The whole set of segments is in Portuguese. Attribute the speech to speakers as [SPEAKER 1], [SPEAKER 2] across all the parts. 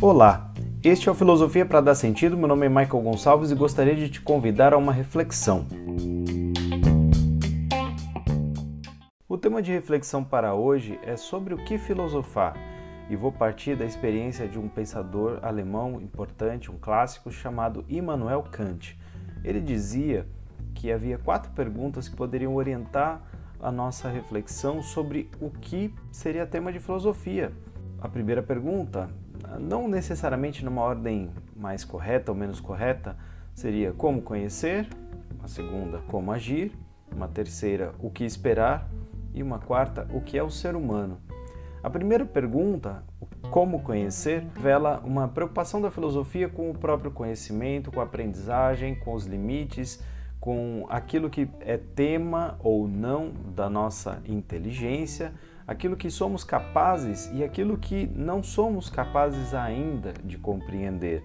[SPEAKER 1] Olá, este é o Filosofia para Dar Sentido. Meu nome é Michael Gonçalves e gostaria de te convidar a uma reflexão. O tema de reflexão para hoje é sobre o que filosofar e vou partir da experiência de um pensador alemão importante, um clássico chamado Immanuel Kant. Ele dizia que havia quatro perguntas que poderiam orientar a nossa reflexão sobre o que seria tema de filosofia. A primeira pergunta, não necessariamente numa ordem mais correta ou menos correta, seria como conhecer, a segunda, como agir, uma terceira, o que esperar e uma quarta, o que é o ser humano? A primeira pergunta, como conhecer, revela uma preocupação da filosofia com o próprio conhecimento, com a aprendizagem, com os limites, com aquilo que é tema ou não da nossa inteligência, aquilo que somos capazes e aquilo que não somos capazes ainda de compreender.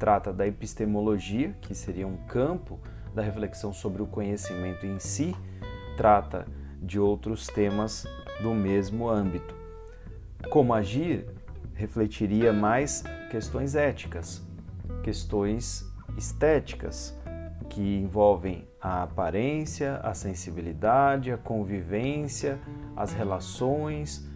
[SPEAKER 1] Trata da epistemologia, que seria um campo da reflexão sobre o conhecimento em si, trata de outros temas do mesmo âmbito. Como agir refletiria mais questões éticas, questões estéticas, que envolvem a aparência, a sensibilidade, a convivência, as relações,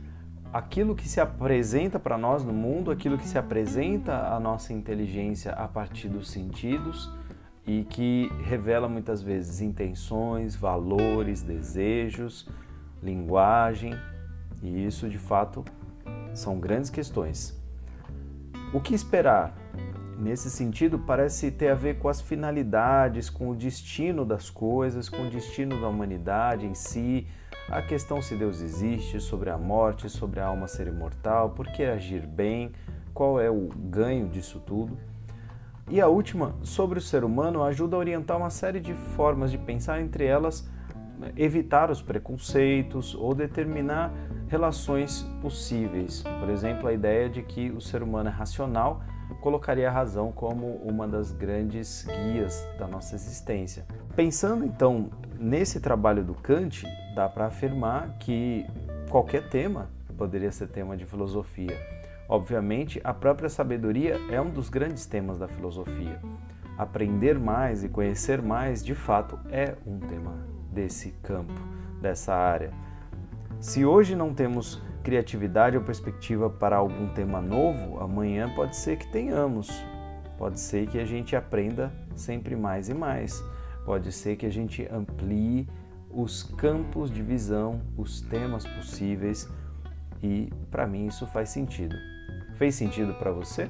[SPEAKER 1] aquilo que se apresenta para nós no mundo, aquilo que se apresenta à nossa inteligência a partir dos sentidos e que revela muitas vezes intenções, valores, desejos, linguagem, e isso de fato são grandes questões. O que esperar? Nesse sentido, parece ter a ver com as finalidades, com o destino das coisas, com o destino da humanidade em si, a questão se Deus existe, sobre a morte, sobre a alma ser imortal, por que agir bem, qual é o ganho disso tudo. E a última, sobre o ser humano, ajuda a orientar uma série de formas de pensar, entre elas evitar os preconceitos ou determinar relações possíveis. Por exemplo, a ideia de que o ser humano é racional colocaria a razão como uma das grandes guias da nossa existência. Pensando então nesse trabalho do Kant, dá para afirmar que qualquer tema poderia ser tema de filosofia. Obviamente, a própria sabedoria é um dos grandes temas da filosofia. Aprender mais e conhecer mais, de fato, é um tema desse campo, dessa área. Se hoje não temos criatividade ou perspectiva para algum tema novo, amanhã pode ser que tenhamos. Pode ser que a gente aprenda sempre mais e mais. Pode ser que a gente amplie os campos de visão, os temas possíveis e para mim isso faz sentido. Fez sentido para você?